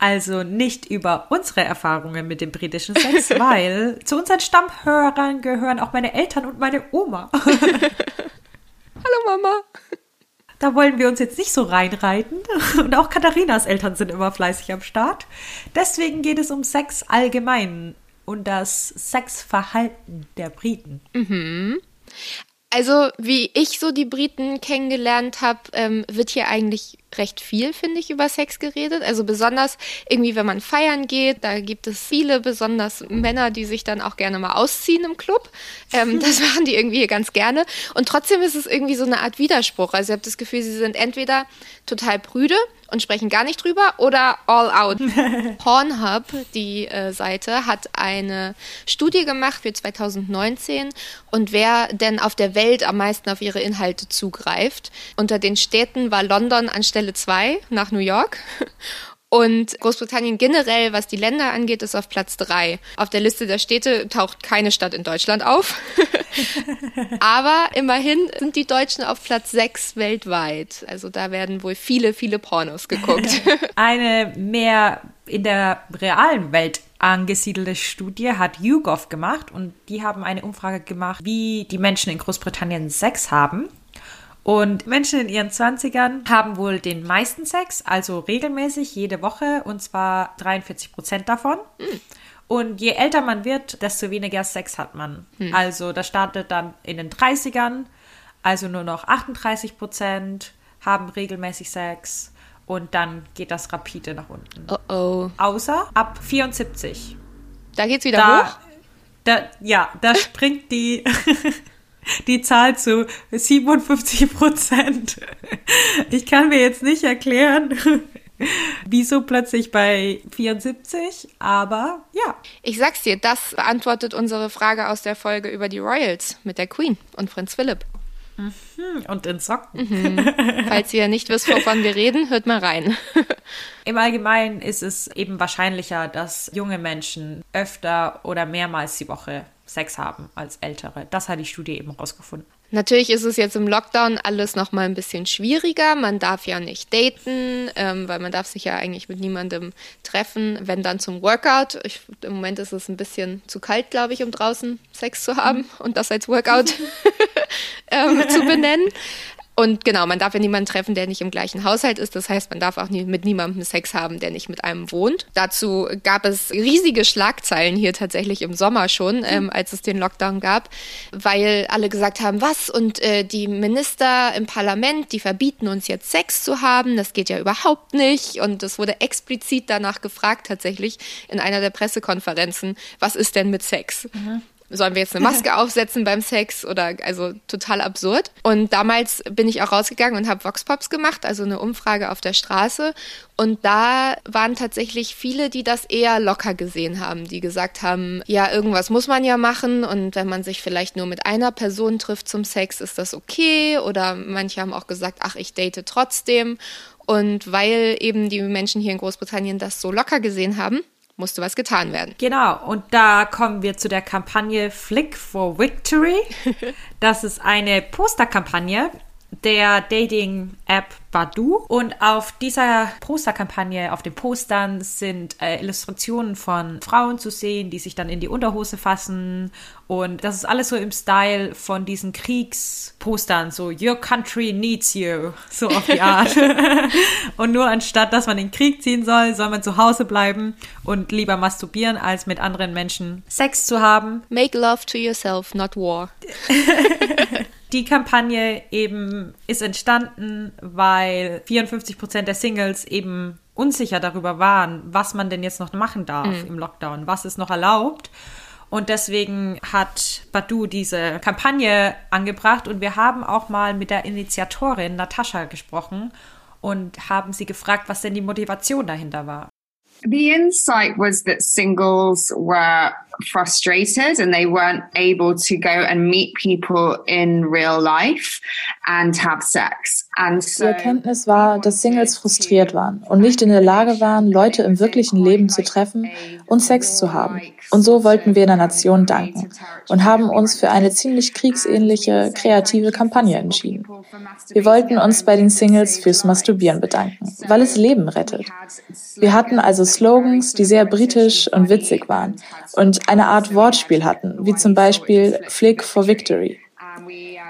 Also nicht über unsere Erfahrungen mit dem britischen Sex, weil zu unseren Stammhörern gehören auch meine Eltern und meine Oma. Hallo Mama. Da wollen wir uns jetzt nicht so reinreiten. Und auch Katharinas Eltern sind immer fleißig am Start. Deswegen geht es um Sex allgemein und das Sexverhalten der Briten. Also, wie ich so die Briten kennengelernt habe, ähm, wird hier eigentlich recht viel, finde ich, über Sex geredet. Also besonders irgendwie, wenn man feiern geht, da gibt es viele, besonders Männer, die sich dann auch gerne mal ausziehen im Club. Ähm, das machen die irgendwie ganz gerne. Und trotzdem ist es irgendwie so eine Art Widerspruch. Also ich habe das Gefühl, sie sind entweder total prüde und sprechen gar nicht drüber oder all out. Pornhub, die äh, Seite, hat eine Studie gemacht für 2019 und wer denn auf der Welt am meisten auf ihre Inhalte zugreift. Unter den Städten war London an Stelle 2 nach New York. Und Großbritannien generell, was die Länder angeht, ist auf Platz 3. Auf der Liste der Städte taucht keine Stadt in Deutschland auf. Aber immerhin sind die Deutschen auf Platz 6 weltweit. Also da werden wohl viele, viele Pornos geguckt. Eine mehr in der realen Welt angesiedelte Studie hat YouGov gemacht und die haben eine Umfrage gemacht, wie die Menschen in Großbritannien Sex haben. Und Menschen in ihren 20ern haben wohl den meisten Sex, also regelmäßig jede Woche, und zwar 43 Prozent davon. Und je älter man wird, desto weniger Sex hat man. Also das startet dann in den 30ern, also nur noch 38 Prozent haben regelmäßig Sex. Und dann geht das rapide nach unten. Oh oh. Außer ab 74. Da geht's wieder Da, hoch. da, ja, da springt die, die Zahl zu 57 Prozent. Ich kann mir jetzt nicht erklären, wieso plötzlich bei 74, aber ja. Ich sag's dir, das beantwortet unsere Frage aus der Folge über die Royals mit der Queen und Prinz Philipp. Und in Socken. Falls ihr nicht wisst, wovon wir reden, hört mal rein. Im Allgemeinen ist es eben wahrscheinlicher, dass junge Menschen öfter oder mehrmals die Woche Sex haben als ältere. Das hat die Studie eben rausgefunden. Natürlich ist es jetzt im Lockdown alles noch mal ein bisschen schwieriger. Man darf ja nicht daten, ähm, weil man darf sich ja eigentlich mit niemandem treffen, wenn dann zum Workout. Ich, Im Moment ist es ein bisschen zu kalt, glaube ich, um draußen Sex zu haben und das als Workout ähm, zu benennen. Und genau, man darf ja niemanden treffen, der nicht im gleichen Haushalt ist. Das heißt, man darf auch nie, mit niemandem Sex haben, der nicht mit einem wohnt. Dazu gab es riesige Schlagzeilen hier tatsächlich im Sommer schon, ähm, als es den Lockdown gab, weil alle gesagt haben, was? Und äh, die Minister im Parlament, die verbieten uns jetzt Sex zu haben. Das geht ja überhaupt nicht. Und es wurde explizit danach gefragt, tatsächlich in einer der Pressekonferenzen, was ist denn mit Sex? Sollen wir jetzt eine Maske aufsetzen beim Sex oder also total absurd. Und damals bin ich auch rausgegangen und habe Voxpops gemacht, also eine Umfrage auf der Straße. Und da waren tatsächlich viele, die das eher locker gesehen haben, die gesagt haben, ja, irgendwas muss man ja machen und wenn man sich vielleicht nur mit einer Person trifft zum Sex, ist das okay. Oder manche haben auch gesagt, ach, ich date trotzdem. Und weil eben die Menschen hier in Großbritannien das so locker gesehen haben, musste was getan werden. Genau, und da kommen wir zu der Kampagne Flick for Victory. Das ist eine Posterkampagne der Dating-App Badu. Und auf dieser Posterkampagne, auf den Postern sind äh, Illustrationen von Frauen zu sehen, die sich dann in die Unterhose fassen. Und das ist alles so im Style von diesen Kriegspostern, so Your country needs you, so auf die Art. und nur anstatt, dass man in den Krieg ziehen soll, soll man zu Hause bleiben und lieber masturbieren, als mit anderen Menschen Sex zu haben. Make love to yourself, not war. Die Kampagne eben ist entstanden, weil 54 Prozent der Singles eben unsicher darüber waren, was man denn jetzt noch machen darf im Lockdown, was ist noch erlaubt. Und deswegen hat Badu diese Kampagne angebracht und wir haben auch mal mit der Initiatorin Natascha gesprochen und haben sie gefragt, was denn die Motivation dahinter war. The insight was that singles were frustrated and they weren't able to go and meet people in real life and have sex. And so Die Erkenntnis war, dass Singles frustriert waren und nicht in der Lage waren, Leute im wirklichen Leben zu treffen und Sex zu haben. Und so wollten wir der Nation danken und haben uns für eine ziemlich kriegsähnliche, kreative Kampagne entschieden. Wir wollten uns bei den Singles fürs Masturbieren bedanken, weil es Leben rettet. Wir hatten also Slogans, die sehr britisch und witzig waren und eine Art Wortspiel hatten, wie zum Beispiel Flick for Victory.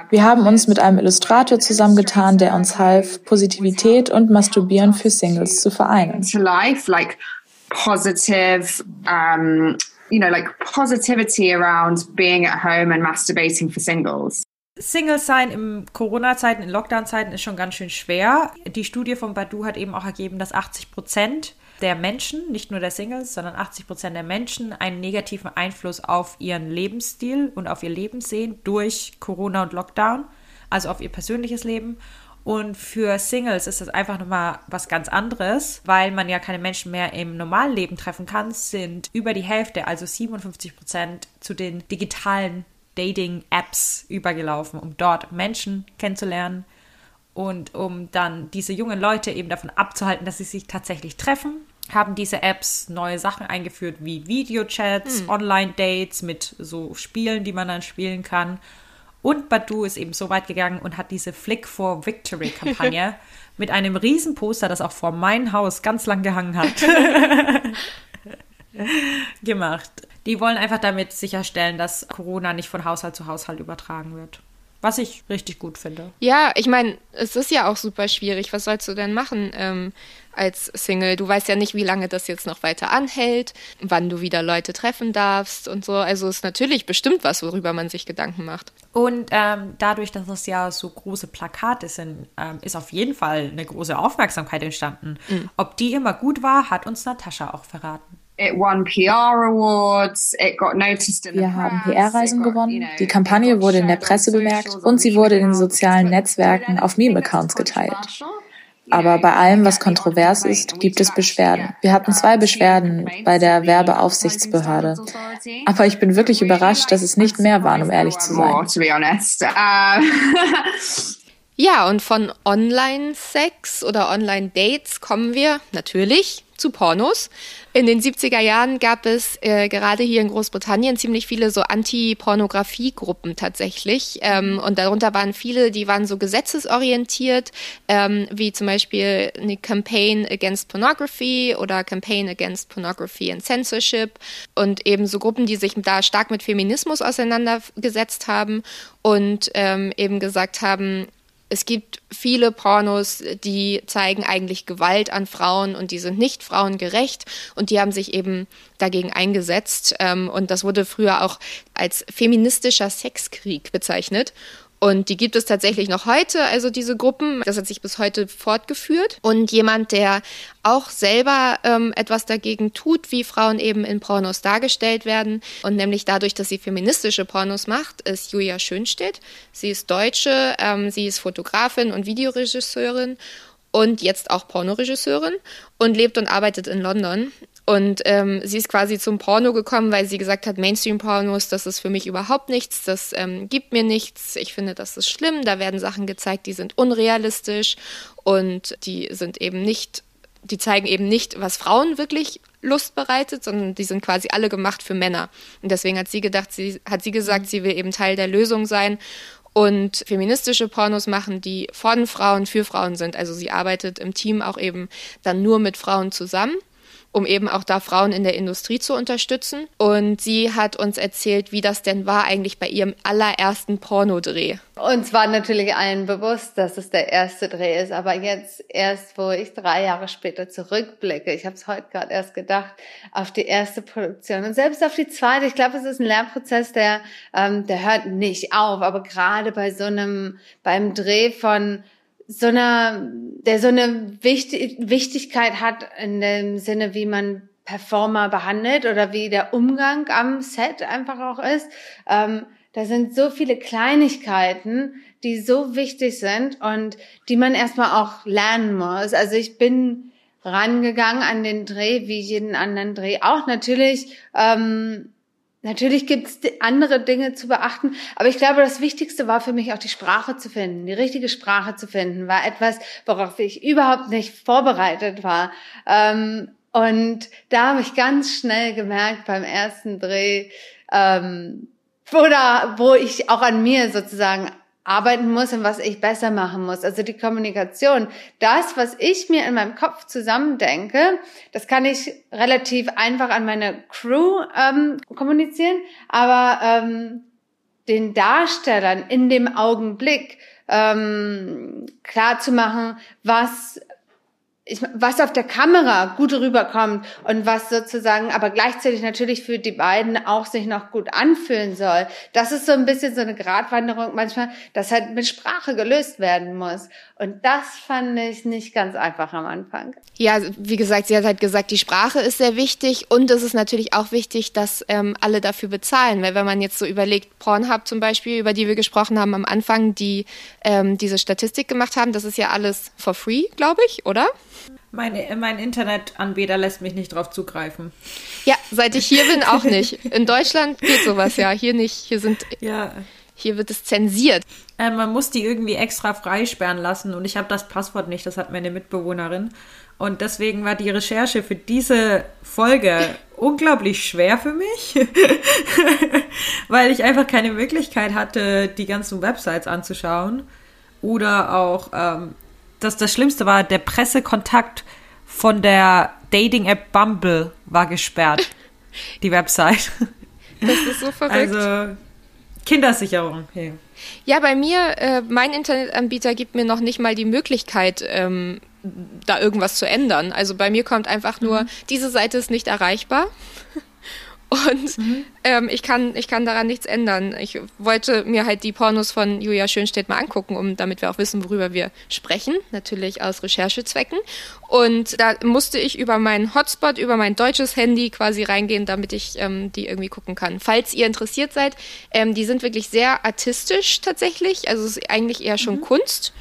Wir haben uns mit einem Illustrator zusammengetan, der uns half, Positivität und Masturbieren für Singles zu vereinen. Positive, um, you know, like positivity around being at home and masturbating for singles. Single sein in Corona-Zeiten, in Lockdown-Zeiten ist schon ganz schön schwer. Die Studie von Badu hat eben auch ergeben, dass 80 Prozent der Menschen, nicht nur der Singles, sondern 80 Prozent der Menschen einen negativen Einfluss auf ihren Lebensstil und auf ihr Leben sehen durch Corona und Lockdown, also auf ihr persönliches Leben. Und für Singles ist das einfach nochmal was ganz anderes, weil man ja keine Menschen mehr im normalen Leben treffen kann, sind über die Hälfte, also 57 Prozent, zu den digitalen Dating-Apps übergelaufen, um dort Menschen kennenzulernen und um dann diese jungen Leute eben davon abzuhalten, dass sie sich tatsächlich treffen haben diese Apps neue Sachen eingeführt wie Videochats, hm. Online-Dates mit so Spielen, die man dann spielen kann. Und Badu ist eben so weit gegangen und hat diese Flick for Victory Kampagne mit einem riesen Poster, das auch vor mein Haus ganz lang gehangen hat, gemacht. Die wollen einfach damit sicherstellen, dass Corona nicht von Haushalt zu Haushalt übertragen wird. Was ich richtig gut finde. Ja, ich meine, es ist ja auch super schwierig. Was sollst du denn machen ähm, als Single? Du weißt ja nicht, wie lange das jetzt noch weiter anhält, wann du wieder Leute treffen darfst und so. Also ist natürlich bestimmt was, worüber man sich Gedanken macht. Und ähm, dadurch, dass es ja so große Plakate sind, ähm, ist auf jeden Fall eine große Aufmerksamkeit entstanden. Mhm. Ob die immer gut war, hat uns Natascha auch verraten. Wir haben PR-Reisen gewonnen, die Kampagne wurde in der Presse bemerkt und sie wurde in den sozialen Netzwerken auf Meme-Accounts geteilt. Aber bei allem, was kontrovers ist, gibt es Beschwerden. Wir hatten zwei Beschwerden bei der Werbeaufsichtsbehörde. Aber ich bin wirklich überrascht, dass es nicht mehr waren, um ehrlich zu sein. Ja, und von Online-Sex oder Online-Dates kommen wir natürlich zu Pornos. In den 70er Jahren gab es äh, gerade hier in Großbritannien ziemlich viele so Anti-Pornografie-Gruppen tatsächlich. Ähm, und darunter waren viele, die waren so gesetzesorientiert, ähm, wie zum Beispiel eine Campaign Against Pornography oder Campaign Against Pornography and Censorship und eben so Gruppen, die sich da stark mit Feminismus auseinandergesetzt haben und ähm, eben gesagt haben, es gibt viele Pornos, die zeigen eigentlich Gewalt an Frauen und die sind nicht frauengerecht und die haben sich eben dagegen eingesetzt. Ähm, und das wurde früher auch als feministischer Sexkrieg bezeichnet. Und die gibt es tatsächlich noch heute, also diese Gruppen. Das hat sich bis heute fortgeführt. Und jemand, der auch selber ähm, etwas dagegen tut, wie Frauen eben in Pornos dargestellt werden. Und nämlich dadurch, dass sie feministische Pornos macht, ist Julia Schönstedt. Sie ist Deutsche, ähm, sie ist Fotografin und Videoregisseurin und jetzt auch Pornoregisseurin und lebt und arbeitet in London. Und ähm, sie ist quasi zum Porno gekommen, weil sie gesagt hat, Mainstream-Pornos, das ist für mich überhaupt nichts, das ähm, gibt mir nichts. Ich finde, das ist schlimm. Da werden Sachen gezeigt, die sind unrealistisch und die sind eben nicht, die zeigen eben nicht, was Frauen wirklich Lust bereitet, sondern die sind quasi alle gemacht für Männer. Und deswegen hat sie gedacht, sie hat sie gesagt, sie will eben Teil der Lösung sein und feministische Pornos machen, die von Frauen für Frauen sind. Also sie arbeitet im Team auch eben dann nur mit Frauen zusammen um eben auch da Frauen in der Industrie zu unterstützen. Und sie hat uns erzählt, wie das denn war eigentlich bei ihrem allerersten Pornodreh. Uns war natürlich allen bewusst, dass es der erste Dreh ist, aber jetzt erst, wo ich drei Jahre später zurückblicke, ich habe es heute gerade erst gedacht, auf die erste Produktion und selbst auf die zweite. Ich glaube, es ist ein Lernprozess, der ähm, der hört nicht auf, aber gerade bei so einem beim Dreh von so eine, der so eine Wichtig Wichtigkeit hat in dem Sinne, wie man Performer behandelt oder wie der Umgang am Set einfach auch ist. Ähm, da sind so viele Kleinigkeiten, die so wichtig sind und die man erstmal auch lernen muss. Also ich bin rangegangen an den Dreh, wie jeden anderen Dreh auch. Natürlich, ähm, natürlich gibt's andere Dinge zu beachten, aber ich glaube, das Wichtigste war für mich auch die Sprache zu finden, die richtige Sprache zu finden, war etwas, worauf ich überhaupt nicht vorbereitet war. Ähm, und da habe ich ganz schnell gemerkt beim ersten Dreh, ähm, wo, da, wo ich auch an mir sozusagen arbeiten muss und was ich besser machen muss. Also die Kommunikation. Das, was ich mir in meinem Kopf zusammendenke, das kann ich relativ einfach an meine Crew ähm, kommunizieren, aber ähm, den Darstellern in dem Augenblick ähm, klar zu machen, was ich, was auf der Kamera gut rüberkommt und was sozusagen aber gleichzeitig natürlich für die beiden auch sich noch gut anfühlen soll. Das ist so ein bisschen so eine Gratwanderung manchmal, dass halt mit Sprache gelöst werden muss. Und das fand ich nicht ganz einfach am Anfang. Ja, wie gesagt, sie hat halt gesagt, die Sprache ist sehr wichtig und es ist natürlich auch wichtig, dass ähm, alle dafür bezahlen. Weil wenn man jetzt so überlegt, Pornhub zum Beispiel, über die wir gesprochen haben am Anfang, die ähm, diese Statistik gemacht haben, das ist ja alles for free, glaube ich, oder? Mein, mein Internetanbieter lässt mich nicht drauf zugreifen. Ja, seit ich hier bin, auch nicht. In Deutschland geht sowas ja, hier nicht. Hier sind. Ja. Hier wird es zensiert. Äh, man muss die irgendwie extra freisperren lassen und ich habe das Passwort nicht, das hat meine Mitbewohnerin. Und deswegen war die Recherche für diese Folge unglaublich schwer für mich, weil ich einfach keine Möglichkeit hatte, die ganzen Websites anzuschauen. Oder auch ähm, das, das Schlimmste war, der Pressekontakt von der Dating-App Bumble war gesperrt. die Website. Das ist so verrückt. Also Kindersicherung. Hey. Ja, bei mir, äh, mein Internetanbieter gibt mir noch nicht mal die Möglichkeit, ähm, da irgendwas zu ändern. Also bei mir kommt einfach nur, mhm. diese Seite ist nicht erreichbar. Und mhm. ähm, ich, kann, ich kann daran nichts ändern. Ich wollte mir halt die Pornos von Julia Schönstedt mal angucken, um damit wir auch wissen, worüber wir sprechen. Natürlich aus Recherchezwecken. Und da musste ich über meinen Hotspot, über mein deutsches Handy quasi reingehen, damit ich ähm, die irgendwie gucken kann. Falls ihr interessiert seid, ähm, die sind wirklich sehr artistisch tatsächlich. Also es ist eigentlich eher schon mhm. Kunst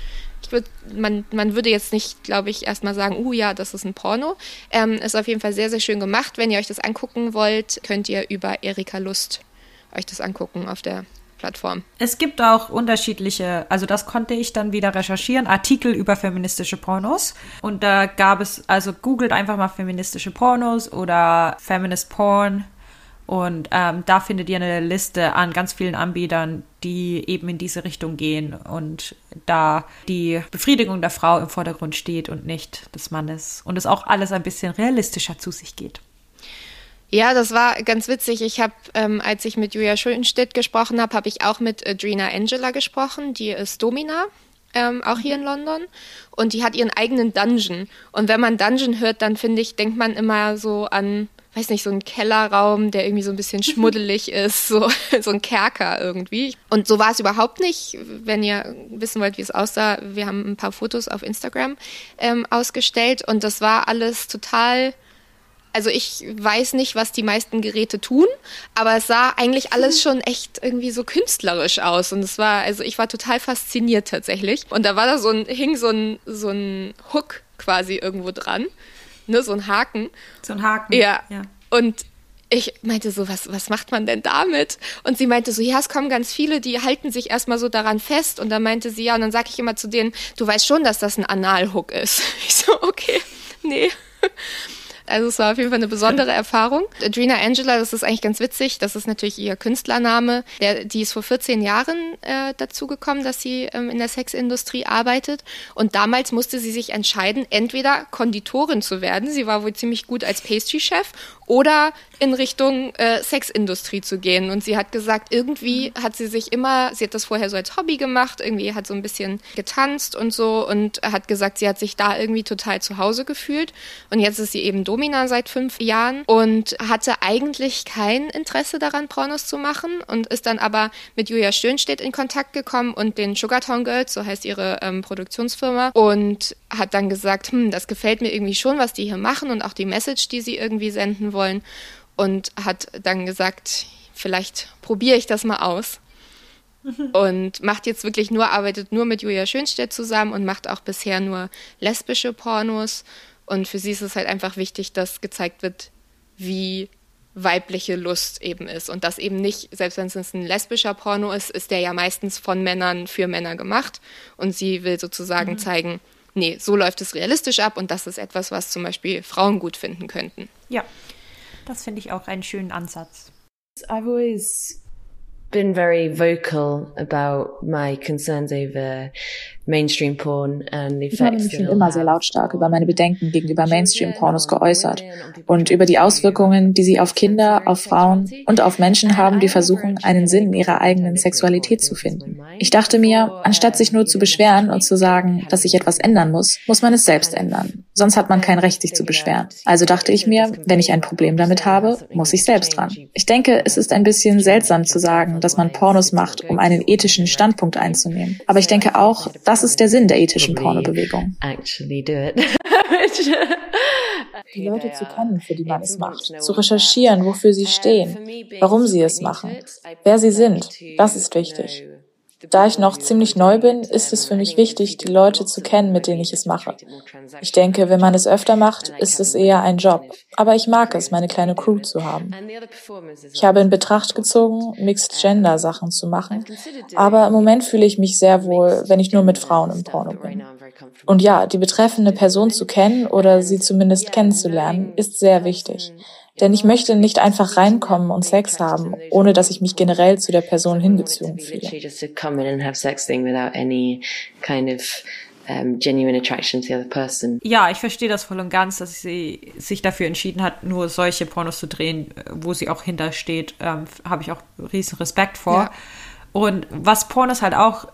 würd, man, man würde jetzt nicht, glaube ich, erstmal sagen, uh ja, das ist ein Porno. Ähm, ist auf jeden Fall sehr, sehr schön gemacht. Wenn ihr euch das angucken wollt, könnt ihr über Erika Lust euch das angucken auf der Plattform. Es gibt auch unterschiedliche, also das konnte ich dann wieder recherchieren, Artikel über feministische Pornos. Und da gab es, also googelt einfach mal feministische Pornos oder Feminist Porn und ähm, da findet ihr eine Liste an ganz vielen Anbietern, die eben in diese Richtung gehen und da die Befriedigung der Frau im Vordergrund steht und nicht des Mannes. Und es auch alles ein bisschen realistischer zu sich geht. Ja, das war ganz witzig. Ich habe, ähm, als ich mit Julia Schultenstedt gesprochen habe, habe ich auch mit Adrena Angela gesprochen. Die ist Domina, ähm, auch hier in London. Und die hat ihren eigenen Dungeon. Und wenn man Dungeon hört, dann finde ich, denkt man immer so an weiß nicht, so ein Kellerraum, der irgendwie so ein bisschen schmuddelig ist, so, so ein Kerker irgendwie. Und so war es überhaupt nicht. Wenn ihr wissen wollt, wie es aussah, wir haben ein paar Fotos auf Instagram ähm, ausgestellt und das war alles total. Also ich weiß nicht, was die meisten Geräte tun, aber es sah eigentlich alles mhm. schon echt irgendwie so künstlerisch aus. Und es war, also ich war total fasziniert tatsächlich. Und da war da so ein, hing so ein, so ein Hook quasi irgendwo dran ne, so ein Haken. So ein Haken. Ja. ja. Und ich meinte so, was, was macht man denn damit? Und sie meinte so, ja, es kommen ganz viele, die halten sich erstmal so daran fest. Und dann meinte sie, ja, und dann sage ich immer zu denen, du weißt schon, dass das ein Analhook ist. Ich so, okay, nee. Also es war auf jeden Fall eine besondere Erfahrung. Adrena Angela, das ist eigentlich ganz witzig, das ist natürlich ihr Künstlername. Der, die ist vor 14 Jahren äh, dazu gekommen, dass sie ähm, in der Sexindustrie arbeitet. Und damals musste sie sich entscheiden, entweder Konditorin zu werden, sie war wohl ziemlich gut als Pastry-Chef, oder in Richtung äh, Sexindustrie zu gehen. Und sie hat gesagt, irgendwie hat sie sich immer, sie hat das vorher so als Hobby gemacht, irgendwie hat so ein bisschen getanzt und so und hat gesagt, sie hat sich da irgendwie total zu Hause gefühlt. Und jetzt ist sie eben Domina seit fünf Jahren und hatte eigentlich kein Interesse daran, Pornos zu machen und ist dann aber mit Julia Schönstedt in Kontakt gekommen und den Sugartown Girls, so heißt ihre ähm, Produktionsfirma, und hat dann gesagt, hm, das gefällt mir irgendwie schon, was die hier machen und auch die Message, die sie irgendwie senden wollen und hat dann gesagt, vielleicht probiere ich das mal aus. und macht jetzt wirklich nur, arbeitet nur mit Julia Schönstedt zusammen und macht auch bisher nur lesbische Pornos Und für sie ist es halt einfach wichtig, dass gezeigt wird, wie weibliche Lust eben ist. Und das eben nicht, selbst wenn es ein lesbischer Porno ist, ist der ja meistens von Männern für Männer gemacht. Und sie will sozusagen mhm. zeigen, nee, so läuft es realistisch ab und das ist etwas, was zum Beispiel Frauen gut finden könnten. Ja, das finde ich auch einen schönen Ansatz. I've always been very vocal about my concerns over mainstream porn and the Ich habe mich schon immer sehr lautstark über meine Bedenken gegenüber Mainstream-Pornos geäußert und über die Auswirkungen, die sie auf Kinder, auf Frauen und auf Menschen haben, die versuchen, einen Sinn in ihrer eigenen Sexualität zu finden. Ich dachte mir, anstatt sich nur zu beschweren und zu sagen, dass sich etwas ändern muss, muss man es selbst ändern. Sonst hat man kein Recht, sich zu beschweren. Also dachte ich mir, wenn ich ein Problem damit habe, muss ich selbst dran. Ich denke, es ist ein bisschen seltsam zu sagen, dass man Pornos macht, um einen ethischen Standpunkt einzunehmen. Aber ich denke auch, dass das ist der Sinn der ethischen Pornobewegung. Die Leute zu kennen, für die man es macht, zu recherchieren, wofür sie stehen, warum sie es machen, wer sie sind, das ist wichtig. Da ich noch ziemlich neu bin, ist es für mich wichtig, die Leute zu kennen, mit denen ich es mache. Ich denke, wenn man es öfter macht, ist es eher ein Job. Aber ich mag es, meine kleine Crew zu haben. Ich habe in Betracht gezogen, Mixed-Gender-Sachen zu machen. Aber im Moment fühle ich mich sehr wohl, wenn ich nur mit Frauen im Porno bin. Und ja, die betreffende Person zu kennen oder sie zumindest kennenzulernen, ist sehr wichtig. Denn ich möchte nicht einfach reinkommen und Sex haben, ohne dass ich mich generell zu der Person hingezogen fühle. Ja, ich verstehe das voll und ganz, dass sie sich dafür entschieden hat, nur solche Pornos zu drehen, wo sie auch hintersteht. Ähm, Habe ich auch riesen Respekt vor. Ja. Und was Pornos halt auch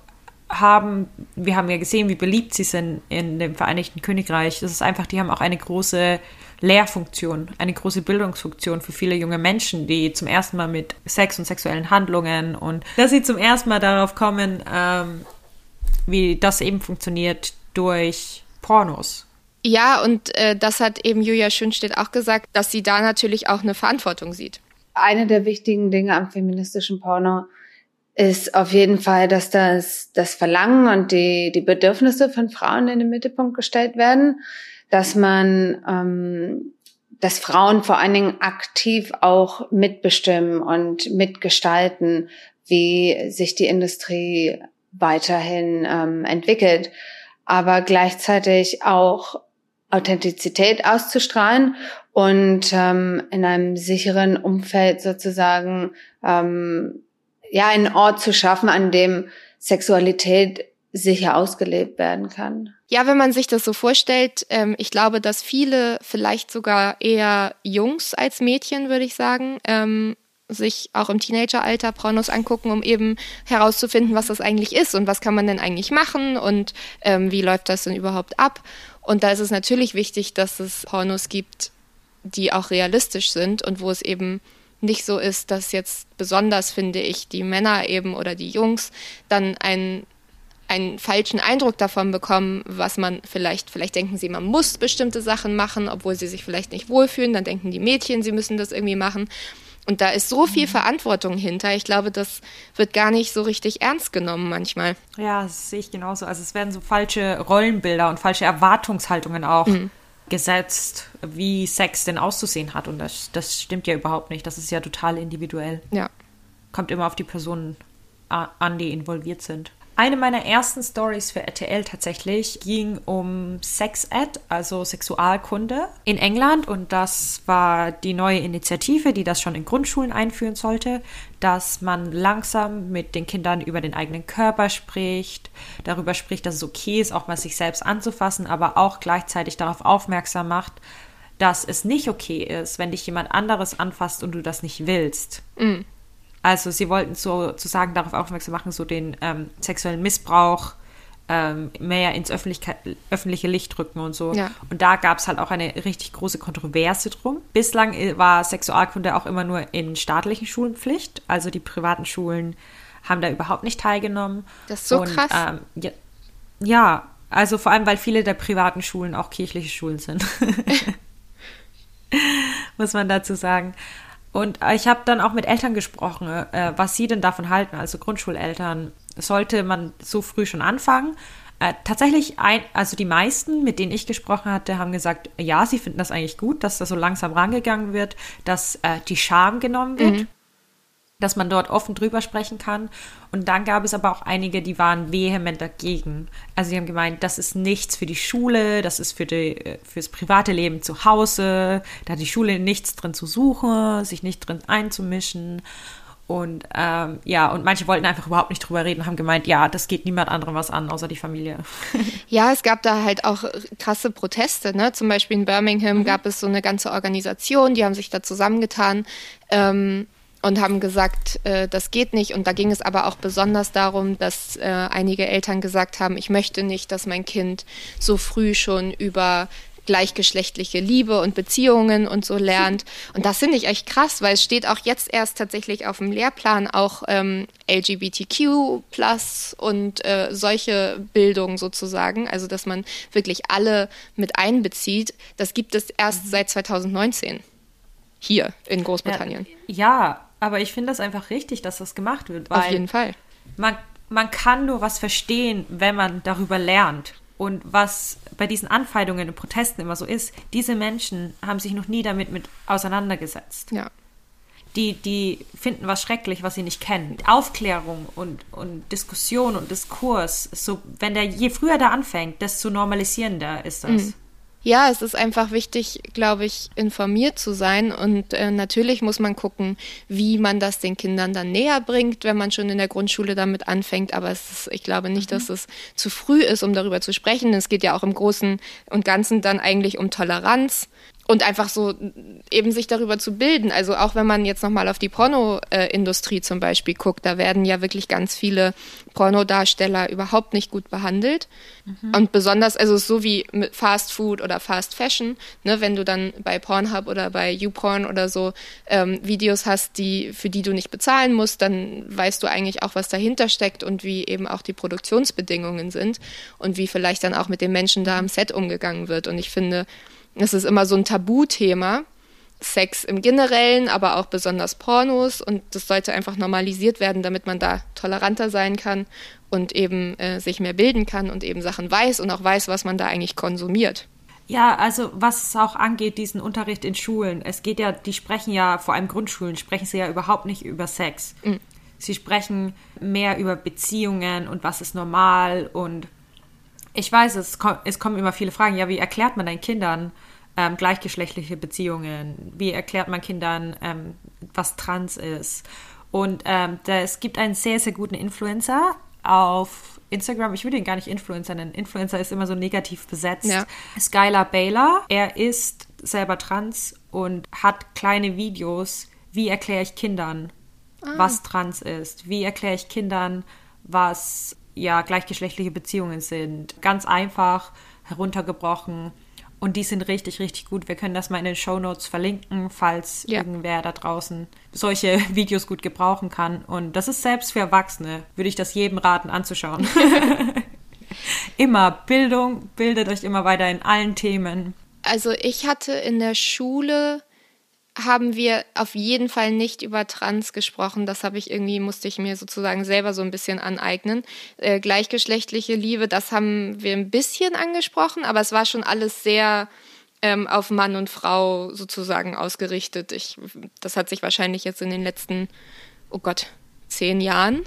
haben, wir haben ja gesehen, wie beliebt sie sind in dem Vereinigten Königreich. Das ist einfach, die haben auch eine große Lehrfunktion, eine große Bildungsfunktion für viele junge Menschen, die zum ersten Mal mit Sex und sexuellen Handlungen und dass sie zum ersten Mal darauf kommen, ähm, wie das eben funktioniert durch Pornos. Ja, und äh, das hat eben Julia Schönstedt auch gesagt, dass sie da natürlich auch eine Verantwortung sieht. Eine der wichtigen Dinge am feministischen Porno ist auf jeden Fall, dass das, das Verlangen und die, die Bedürfnisse von Frauen in den Mittelpunkt gestellt werden dass man, ähm, dass Frauen vor allen Dingen aktiv auch mitbestimmen und mitgestalten, wie sich die Industrie weiterhin ähm, entwickelt, aber gleichzeitig auch Authentizität auszustrahlen und ähm, in einem sicheren Umfeld sozusagen ähm, ja einen Ort zu schaffen, an dem Sexualität sicher ausgelebt werden kann. Ja, wenn man sich das so vorstellt, ähm, ich glaube, dass viele, vielleicht sogar eher Jungs als Mädchen, würde ich sagen, ähm, sich auch im Teenageralter Pornos angucken, um eben herauszufinden, was das eigentlich ist und was kann man denn eigentlich machen und ähm, wie läuft das denn überhaupt ab. Und da ist es natürlich wichtig, dass es Pornos gibt, die auch realistisch sind und wo es eben nicht so ist, dass jetzt besonders, finde ich, die Männer eben oder die Jungs dann ein einen falschen Eindruck davon bekommen, was man vielleicht, vielleicht denken sie, man muss bestimmte Sachen machen, obwohl sie sich vielleicht nicht wohlfühlen, dann denken die Mädchen, sie müssen das irgendwie machen. Und da ist so viel mhm. Verantwortung hinter. Ich glaube, das wird gar nicht so richtig ernst genommen manchmal. Ja, das sehe ich genauso. Also es werden so falsche Rollenbilder und falsche Erwartungshaltungen auch mhm. gesetzt, wie Sex denn auszusehen hat. Und das, das stimmt ja überhaupt nicht. Das ist ja total individuell. Ja. Kommt immer auf die Personen an, die involviert sind. Eine meiner ersten Stories für RTL tatsächlich ging um Sex Ed, also Sexualkunde in England und das war die neue Initiative, die das schon in Grundschulen einführen sollte, dass man langsam mit den Kindern über den eigenen Körper spricht, darüber spricht, dass es okay ist, auch mal sich selbst anzufassen, aber auch gleichzeitig darauf aufmerksam macht, dass es nicht okay ist, wenn dich jemand anderes anfasst und du das nicht willst. Mhm. Also sie wollten sozusagen darauf aufmerksam machen, so den ähm, sexuellen Missbrauch ähm, mehr ins öffentliche Licht rücken und so. Ja. Und da gab es halt auch eine richtig große Kontroverse drum. Bislang äh, war Sexualkunde auch immer nur in staatlichen Schulen Pflicht. Also die privaten Schulen haben da überhaupt nicht teilgenommen. Das ist so und, krass. Ähm, ja, ja, also vor allem, weil viele der privaten Schulen auch kirchliche Schulen sind. Muss man dazu sagen. Und ich habe dann auch mit Eltern gesprochen, äh, was sie denn davon halten, also Grundschuleltern. Sollte man so früh schon anfangen? Äh, tatsächlich, ein, also die meisten, mit denen ich gesprochen hatte, haben gesagt, ja, sie finden das eigentlich gut, dass da so langsam rangegangen wird, dass äh, die Scham genommen wird. Mhm dass man dort offen drüber sprechen kann. Und dann gab es aber auch einige, die waren vehement dagegen. Also sie haben gemeint, das ist nichts für die Schule, das ist für die, äh, fürs private Leben zu Hause, da hat die Schule nichts drin zu suchen, sich nicht drin einzumischen. Und ähm, ja, und manche wollten einfach überhaupt nicht drüber reden, haben gemeint, ja, das geht niemand anderem was an, außer die Familie. Ja, es gab da halt auch krasse Proteste, ne? Zum Beispiel in Birmingham mhm. gab es so eine ganze Organisation, die haben sich da zusammengetan. Ähm, und haben gesagt, äh, das geht nicht. Und da ging es aber auch besonders darum, dass äh, einige Eltern gesagt haben, ich möchte nicht, dass mein Kind so früh schon über gleichgeschlechtliche Liebe und Beziehungen und so lernt. Und das finde ich echt krass, weil es steht auch jetzt erst tatsächlich auf dem Lehrplan auch ähm, LGBTQ plus und äh, solche Bildung sozusagen, also dass man wirklich alle mit einbezieht. Das gibt es erst seit 2019 hier in Großbritannien. Ja, ja aber ich finde das einfach richtig, dass das gemacht wird. Auf jeden Fall. Man, man kann nur was verstehen, wenn man darüber lernt. Und was bei diesen Anfeindungen und Protesten immer so ist, diese Menschen haben sich noch nie damit mit auseinandergesetzt. Ja. Die, die finden was schrecklich, was sie nicht kennen. Aufklärung und, und Diskussion und Diskurs, so, wenn der je früher da anfängt, desto normalisierender ist das. Mhm. Ja, es ist einfach wichtig, glaube ich, informiert zu sein. Und äh, natürlich muss man gucken, wie man das den Kindern dann näher bringt, wenn man schon in der Grundschule damit anfängt. Aber ist, ich glaube nicht, mhm. dass es zu früh ist, um darüber zu sprechen. Es geht ja auch im Großen und Ganzen dann eigentlich um Toleranz und einfach so eben sich darüber zu bilden. Also auch wenn man jetzt nochmal auf die Pornoindustrie zum Beispiel guckt, da werden ja wirklich ganz viele Pornodarsteller überhaupt nicht gut behandelt. Mhm. Und besonders, also so wie mit Fast Food oder Fast Fashion, ne, wenn du dann bei Pornhub oder bei YouPorn oder so ähm, Videos hast, die, für die du nicht bezahlen musst, dann weißt du eigentlich auch, was dahinter steckt und wie eben auch die Produktionsbedingungen sind und wie vielleicht dann auch mit den Menschen da am Set umgegangen wird. Und ich finde, es ist immer so ein Tabuthema. Sex im Generellen, aber auch besonders Pornos und das sollte einfach normalisiert werden, damit man da toleranter sein kann und eben äh, sich mehr bilden kann und eben Sachen weiß und auch weiß, was man da eigentlich konsumiert. Ja, also was es auch angeht, diesen Unterricht in Schulen. Es geht ja, die sprechen ja, vor allem Grundschulen, sprechen sie ja überhaupt nicht über Sex. Mhm. Sie sprechen mehr über Beziehungen und was ist normal und ich weiß, es, es kommen immer viele Fragen. Ja, wie erklärt man deinen Kindern ähm, gleichgeschlechtliche Beziehungen? Wie erklärt man Kindern, ähm, was trans ist? Und ähm, da, es gibt einen sehr, sehr guten Influencer auf Instagram. Ich würde ihn gar nicht Influencer nennen. Influencer ist immer so negativ besetzt. Ja. Skylar Baylor. Er ist selber trans und hat kleine Videos. Wie erkläre ich Kindern, ah. was trans ist? Wie erkläre ich Kindern, was ja gleichgeschlechtliche Beziehungen sind. Ganz einfach heruntergebrochen. Und die sind richtig, richtig gut. Wir können das mal in den Show Notes verlinken, falls ja. irgendwer da draußen solche Videos gut gebrauchen kann. Und das ist selbst für Erwachsene, würde ich das jedem raten anzuschauen. immer Bildung, bildet euch immer weiter in allen Themen. Also ich hatte in der Schule haben wir auf jeden Fall nicht über Trans gesprochen. Das habe ich irgendwie, musste ich mir sozusagen selber so ein bisschen aneignen. Äh, gleichgeschlechtliche Liebe, das haben wir ein bisschen angesprochen, aber es war schon alles sehr ähm, auf Mann und Frau sozusagen ausgerichtet. Ich, das hat sich wahrscheinlich jetzt in den letzten, oh Gott, zehn Jahren.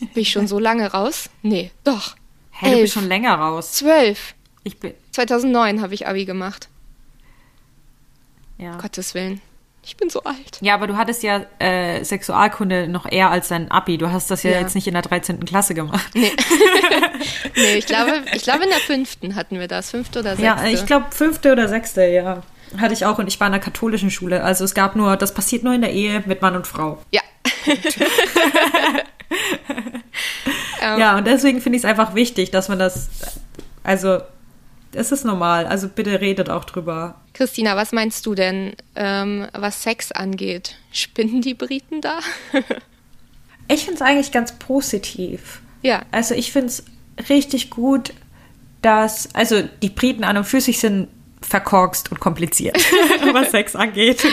Bin ich schon so lange raus? Nee, doch. Hä, hey, du bist schon länger raus. Zwölf. Ich bin. 2009 habe ich Abi gemacht. Ja. Gottes Willen. Ich bin so alt. Ja, aber du hattest ja äh, Sexualkunde noch eher als dein Abi. Du hast das ja, ja. jetzt nicht in der 13. Klasse gemacht. Nee. nee, ich glaube, ich glaube in der fünften hatten wir das. Fünfte oder sechste. Ja, ich glaube fünfte oder sechste, ja. Hatte ich auch und ich war in der katholischen Schule. Also es gab nur, das passiert nur in der Ehe mit Mann und Frau. Ja. ja, und deswegen finde ich es einfach wichtig, dass man das, also es ist normal. Also bitte redet auch drüber. Christina, was meinst du denn, ähm, was Sex angeht? Spinnen die Briten da? ich finde es eigentlich ganz positiv. Ja. Also ich finde es richtig gut, dass, also die Briten an und für sich sind verkorkst und kompliziert, was Sex angeht.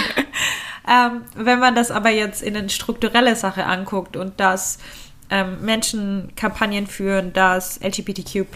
ähm, wenn man das aber jetzt in eine strukturelle Sache anguckt und dass ähm, Menschen Kampagnen führen, dass LGBTQ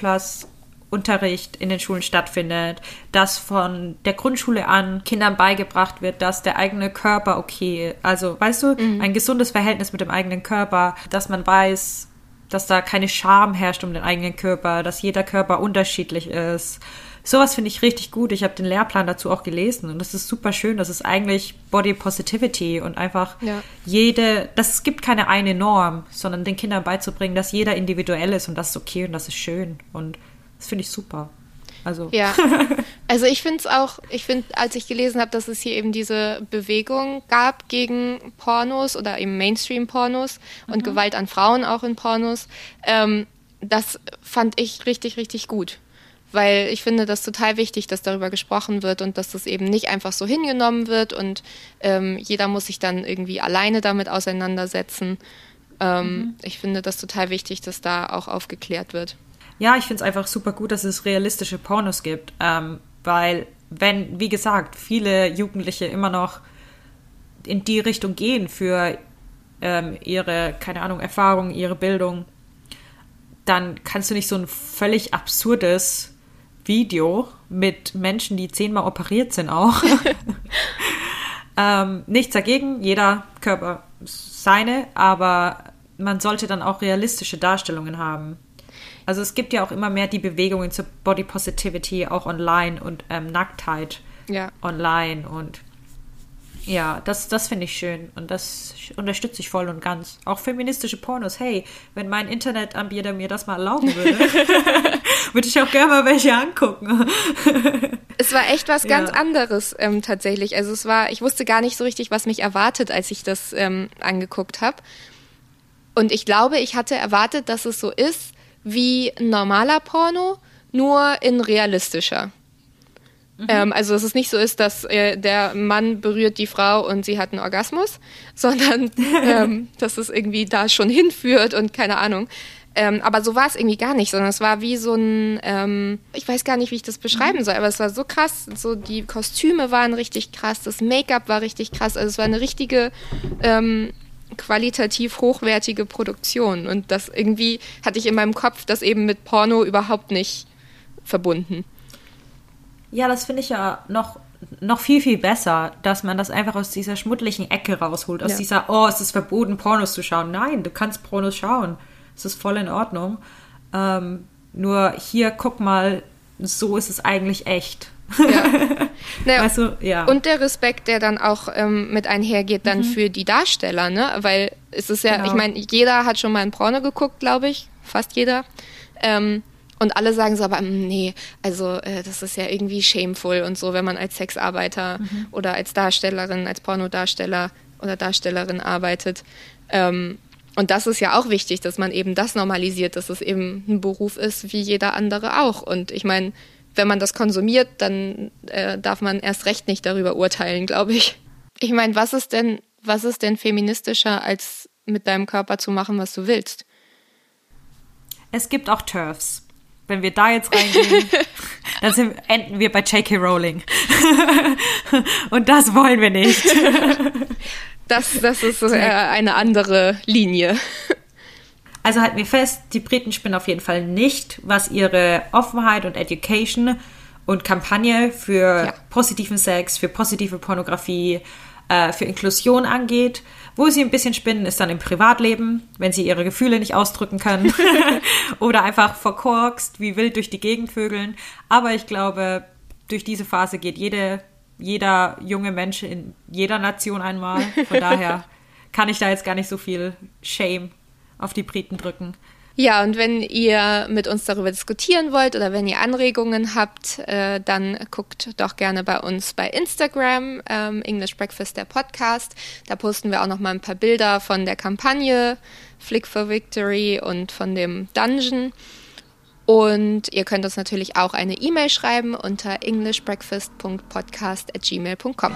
Unterricht in den Schulen stattfindet, dass von der Grundschule an Kindern beigebracht wird, dass der eigene Körper okay, also weißt du, mhm. ein gesundes Verhältnis mit dem eigenen Körper, dass man weiß, dass da keine Scham herrscht um den eigenen Körper, dass jeder Körper unterschiedlich ist. Sowas finde ich richtig gut. Ich habe den Lehrplan dazu auch gelesen und das ist super schön. Das ist eigentlich Body Positivity und einfach ja. jede, das gibt keine eine Norm, sondern den Kindern beizubringen, dass jeder individuell ist und das ist okay und das ist schön und das finde ich super. Also. Ja, also ich finde es auch, ich finde, als ich gelesen habe, dass es hier eben diese Bewegung gab gegen Pornos oder eben Mainstream-Pornos und mhm. Gewalt an Frauen auch in Pornos, ähm, das fand ich richtig, richtig gut. Weil ich finde das total wichtig, dass darüber gesprochen wird und dass das eben nicht einfach so hingenommen wird und ähm, jeder muss sich dann irgendwie alleine damit auseinandersetzen. Ähm, mhm. Ich finde das total wichtig, dass da auch aufgeklärt wird ja, ich finde es einfach super gut, dass es realistische Pornos gibt, ähm, weil wenn, wie gesagt, viele Jugendliche immer noch in die Richtung gehen für ähm, ihre, keine Ahnung, Erfahrung, ihre Bildung, dann kannst du nicht so ein völlig absurdes Video mit Menschen, die zehnmal operiert sind, auch. ähm, nichts dagegen, jeder Körper seine, aber man sollte dann auch realistische Darstellungen haben. Also es gibt ja auch immer mehr die Bewegungen zur Body Positivity auch online und ähm, Nacktheit ja. online und ja, das, das finde ich schön und das unterstütze ich voll und ganz. Auch feministische Pornos. Hey, wenn mein Internetanbieter mir das mal erlauben würde, würde ich auch gerne mal welche angucken. es war echt was ganz ja. anderes ähm, tatsächlich. Also es war, ich wusste gar nicht so richtig, was mich erwartet, als ich das ähm, angeguckt habe. Und ich glaube, ich hatte erwartet, dass es so ist, wie normaler Porno, nur in realistischer. Mhm. Ähm, also dass es nicht so ist, dass äh, der Mann berührt die Frau und sie hat einen Orgasmus, sondern ähm, dass es irgendwie da schon hinführt und keine Ahnung. Ähm, aber so war es irgendwie gar nicht, sondern es war wie so ein, ähm, ich weiß gar nicht, wie ich das beschreiben mhm. soll, aber es war so krass. So die Kostüme waren richtig krass, das Make-up war richtig krass. Also es war eine richtige ähm, qualitativ hochwertige Produktion. Und das irgendwie hatte ich in meinem Kopf das eben mit Porno überhaupt nicht verbunden. Ja, das finde ich ja noch, noch viel, viel besser, dass man das einfach aus dieser schmuddlichen Ecke rausholt. Aus ja. dieser, oh, es ist verboten, Pornos zu schauen. Nein, du kannst Pornos schauen. Es ist voll in Ordnung. Ähm, nur hier, guck mal, so ist es eigentlich echt. Ja. Naja, weißt du, ja. Und der Respekt, der dann auch ähm, mit einhergeht, dann mhm. für die Darsteller, ne? Weil es ist ja, genau. ich meine, jeder hat schon mal ein Porno geguckt, glaube ich, fast jeder. Ähm, und alle sagen so, aber mm, nee, also äh, das ist ja irgendwie shameful und so, wenn man als Sexarbeiter mhm. oder als Darstellerin, als Pornodarsteller oder Darstellerin arbeitet. Ähm, und das ist ja auch wichtig, dass man eben das normalisiert, dass es eben ein Beruf ist wie jeder andere auch. Und ich meine, wenn man das konsumiert, dann äh, darf man erst recht nicht darüber urteilen, glaube ich. Ich meine, was ist denn, was ist denn feministischer, als mit deinem Körper zu machen, was du willst? Es gibt auch TERFs. Wenn wir da jetzt reingehen, dann sind, enden wir bei J.K. Rowling. Und das wollen wir nicht. Das, das ist äh, eine andere Linie. Also halten wir fest, die Briten spinnen auf jeden Fall nicht, was ihre Offenheit und Education und Kampagne für ja. positiven Sex, für positive Pornografie, äh, für Inklusion angeht. Wo sie ein bisschen spinnen, ist dann im Privatleben, wenn sie ihre Gefühle nicht ausdrücken können oder einfach verkorkst, wie wild durch die Gegend vögeln. Aber ich glaube, durch diese Phase geht jede, jeder junge Mensch in jeder Nation einmal. Von daher kann ich da jetzt gar nicht so viel Shame auf die Briten drücken. Ja, und wenn ihr mit uns darüber diskutieren wollt oder wenn ihr Anregungen habt, äh, dann guckt doch gerne bei uns bei Instagram, ähm, English Breakfast, der Podcast. Da posten wir auch noch mal ein paar Bilder von der Kampagne Flick for Victory und von dem Dungeon. Und ihr könnt uns natürlich auch eine E-Mail schreiben unter englishbreakfast.podcast at gmail.com.